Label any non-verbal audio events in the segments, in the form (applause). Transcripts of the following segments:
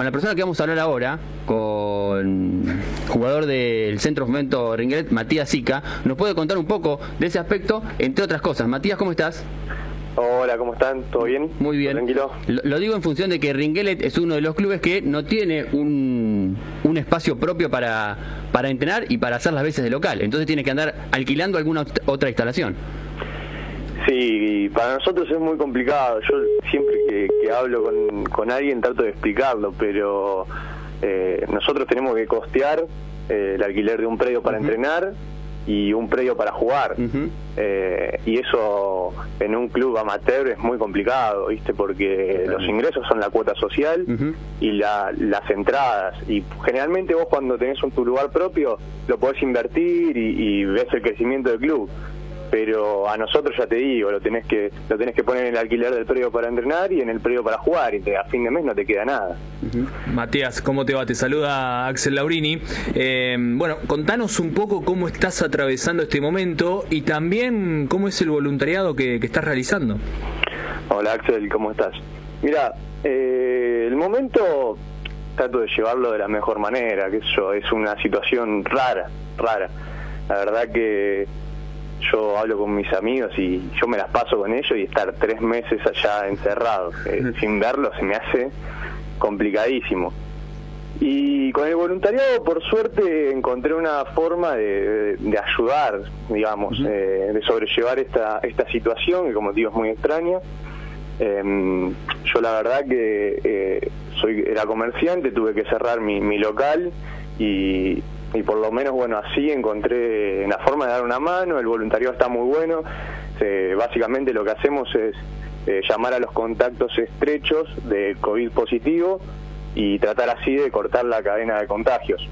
con la persona que vamos a hablar ahora, con jugador del Centro Fomento Ringuet, Matías Sica, nos puede contar un poco de ese aspecto, entre otras cosas. Matías, ¿cómo estás? Hola, ¿cómo están? ¿Todo bien? Muy bien. Tranquilo. Lo, digo en función de que Ringelet es uno de los clubes que no tiene un, un espacio propio para, para entrenar y para hacer las veces de local. Entonces tiene que andar alquilando alguna otra instalación. Sí, para nosotros es muy complicado. Yo siempre que, hablo con, con, alguien trato de explicarlo, pero eh, nosotros tenemos que costear eh, el alquiler de un predio para entrenar y un predio para jugar. Eh, y eso en un club amateur es muy complicado, ¿viste? Porque los ingresos son la cuota social y la, las entradas. Y generalmente vos cuando tenés un, tu lugar propio lo podés invertir y, y ves el crecimiento del club pero a nosotros ya te digo, lo tenés que lo tenés que poner en el alquiler del predio para entrenar y en el predio para jugar y a fin de mes no te queda nada. Matías, ¿cómo te va? Te saluda Axel Laurini. Eh, bueno, contanos un poco cómo estás atravesando este momento y también cómo es el voluntariado que, estás realizando. Hola Axel, ¿cómo estás? Mira, eh, el momento trato de llevarlo de la mejor manera, que eso es una situación rara, rara. La verdad que yo hablo con mis amigos y yo me las paso con ellos y estar tres meses allá encerrado eh, sin verlos se me hace complicadísimo. Y con el voluntariado, por suerte, encontré una forma de, ayudar, digamos, eh, de sobrellevar esta, esta situación, que como digo es muy extraña. Em, yo la verdad que eh, soy era comerciante, tuve que cerrar mi, mi local y, y por lo menos, bueno, así encontré una forma de dar una mano, el voluntariado está muy bueno, básicamente lo que hacemos es eh, llamar a los contactos estrechos de COVID positivo y tratar así de cortar la cadena de contagios.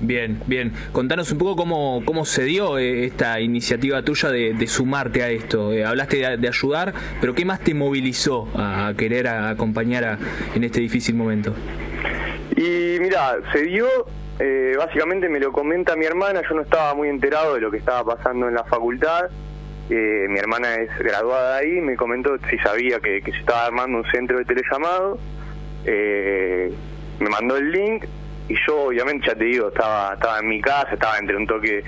Bien, bien. Contanos un poco cómo, cómo se dio eh, esta iniciativa tuya de, sumarte a esto. Eh, hablaste de, ayudar, pero ¿qué más te movilizó a, querer acompañar en este difícil momento? Y mira, se dio eh, básicamente me lo comenta mi hermana, yo no estaba muy enterado de lo que estaba pasando en la facultad. Eh, mi hermana es graduada ahí, me comentó si sabía que, se estaba armando un centro de telellamado. Eh, me mandó el link y yo obviamente ya te digo, estaba, en mi casa, estaba entre un toque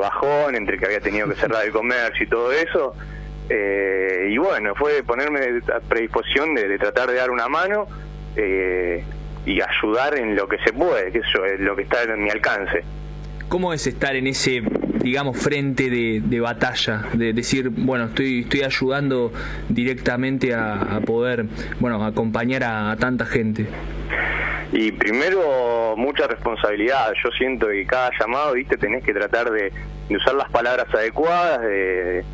bajón, entre que había tenido que cerrar el comercio y todo eso. y bueno, fue ponerme a predisposición de, de tratar de dar una mano. Eh, y ayudar en lo que se puede, que eso es lo que está en mi alcance. ¿Cómo es estar en ese, digamos, frente de, batalla? De decir, bueno, estoy, estoy ayudando directamente a, poder, bueno, acompañar a, tanta gente. Y primero, mucha responsabilidad. Yo siento que cada llamado, viste, tenés que tratar de, usar las palabras adecuadas, de,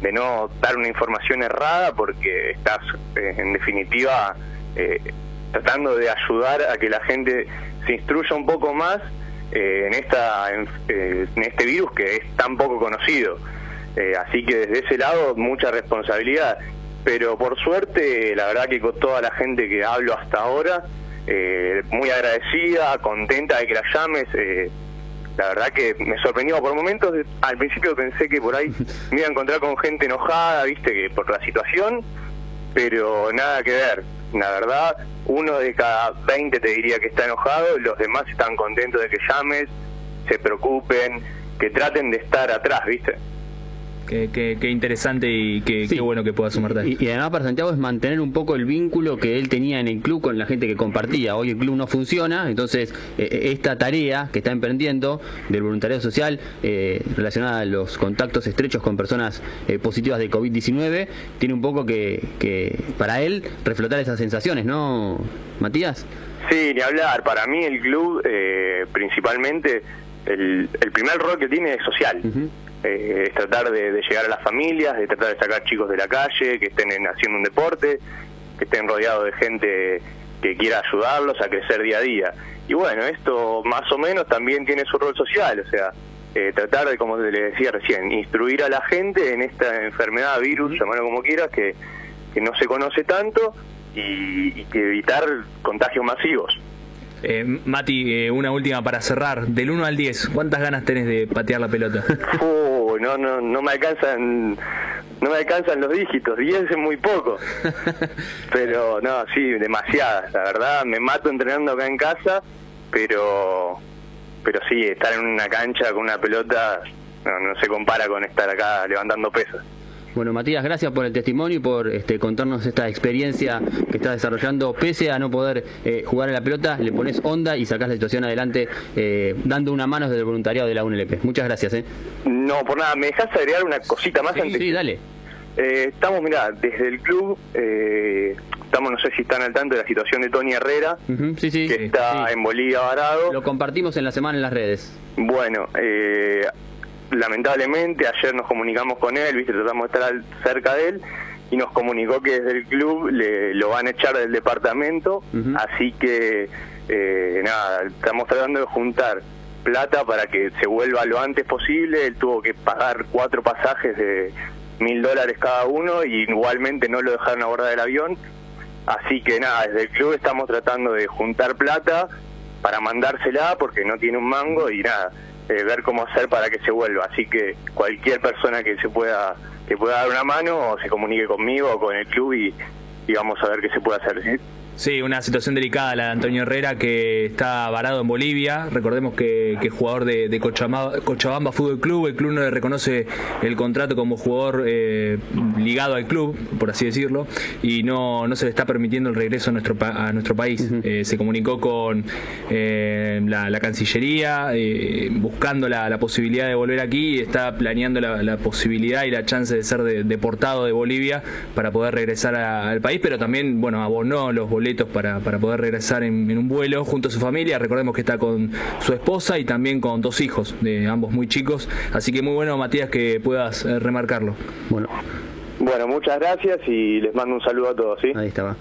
de, no dar una información errada, porque estás, eh, en definitiva, eh, tratando de ayudar a que la gente se instruya un poco más eh, en esta eh, en, este virus que es tan poco conocido. Eh, así que desde ese lado mucha responsabilidad. Pero por suerte, la verdad que con toda la gente que hablo hasta ahora, muy agradecida, contenta de que la llames. la verdad que me sorprendió por momentos. Al principio pensé que por ahí (laughs) me iba a encontrar con gente enojada, viste, que por la situación, pero nada que ver. La verdad, uno de cada 20 te diría que está enojado, los demás están contentos de que llames, se preocupen, que traten de estar atrás, ¿viste? Qué, interesante y qué, bueno que pueda sumar y, y, además para Santiago es mantener un poco el vínculo que él tenía en el club con la gente que compartía. Hoy el club no funciona, entonces eh, eh, esta tarea que está emprendiendo del voluntariado social eh, relacionada a los contactos estrechos con personas positivas de COVID-19 tiene un poco que, que para él reflotar esas sensaciones, ¿no, Matías? Sí, ni hablar. Para mí el club principalmente el, primer rol que tiene es social. Eh, es tratar de, llegar a las familias, de tratar de sacar chicos de la calle, que estén haciendo un deporte, que estén rodeados de gente que quiera ayudarlos a crecer día a día. Y bueno, esto más o menos también tiene su rol social, o sea, eh, tratar de, como le decía recién, instruir a la gente en esta enfermedad, virus, llamarlo como quieras, que, que no se conoce tanto y, y que evitar contagios masivos. Eh, Mati, eh, una última para cerrar. Del 1 al 10, ¿cuántas ganas tenés de patear la pelota? (laughs) Uh, no, no, no me alcanzan no me alcanzan los dígitos, 10 es muy poco. (laughs) Pero no, sí, demasiadas, la verdad, me mato entrenando acá en casa, pero pero sí, estar en una cancha con una pelota no, no se compara con estar acá levantando pesas. Bueno, Matías, gracias por el testimonio y por este, contarnos esta experiencia que estás desarrollando. Pese a no poder eh, jugar a la pelota, le pones onda y sacás la situación adelante eh, dando una mano desde el voluntariado de la UNLP. Muchas gracias. ¿eh? No, por nada, ¿me dejas agregar una cosita más sí, antes? Sí, dale. Eh, estamos, mira, desde el club, eh, estamos, no sé si están al tanto de la situación de Tony Herrera, uh sí, sí, que está en Bolivia varado. Lo compartimos en la semana en las redes. Bueno, eh, lamentablemente ayer nos comunicamos con él, viste, tratamos de estar al, cerca de él y nos comunicó que desde el club le, lo van a echar del departamento, Uh -huh. así que eh, nada, estamos tratando de juntar plata para que se vuelva lo antes posible, él tuvo que pagar cuatro pasajes de mil dólares cada uno y igualmente no lo dejaron abordar del avión, así que nada, desde el club estamos tratando de juntar plata para mandársela porque no tiene un mango y nada, eh, ver cómo hacer para que se vuelva. Así que cualquier persona que se pueda que pueda dar una mano o se comunique conmigo o con el club y, vamos a ver qué se puede hacer. ¿sí? Sí, una situación delicada la de Antonio Herrera que está varado en Bolivia. Recordemos que, que es jugador de, de Cochabamba, Cochabamba, Fútbol Club. El club no le reconoce el contrato como jugador eh, ligado al club, por así decirlo, y no, no se le está permitiendo el regreso a nuestro, a nuestro país. Uh -huh. eh, se comunicó con eh, la, la, Cancillería eh, buscando la, la, posibilidad de volver aquí y está planeando la, la posibilidad y la chance de ser de, deportado de Bolivia para poder regresar a, al país, pero también, bueno, abonó los boletos para, para poder regresar en, en, un vuelo junto a su familia. Recordemos que está con su esposa y también con dos hijos, de ambos muy chicos. Así que muy bueno, Matías, que puedas eh, remarcarlo. Bueno. Bueno, muchas gracias y les mando un saludo a todos. ¿sí? Ahí estaba.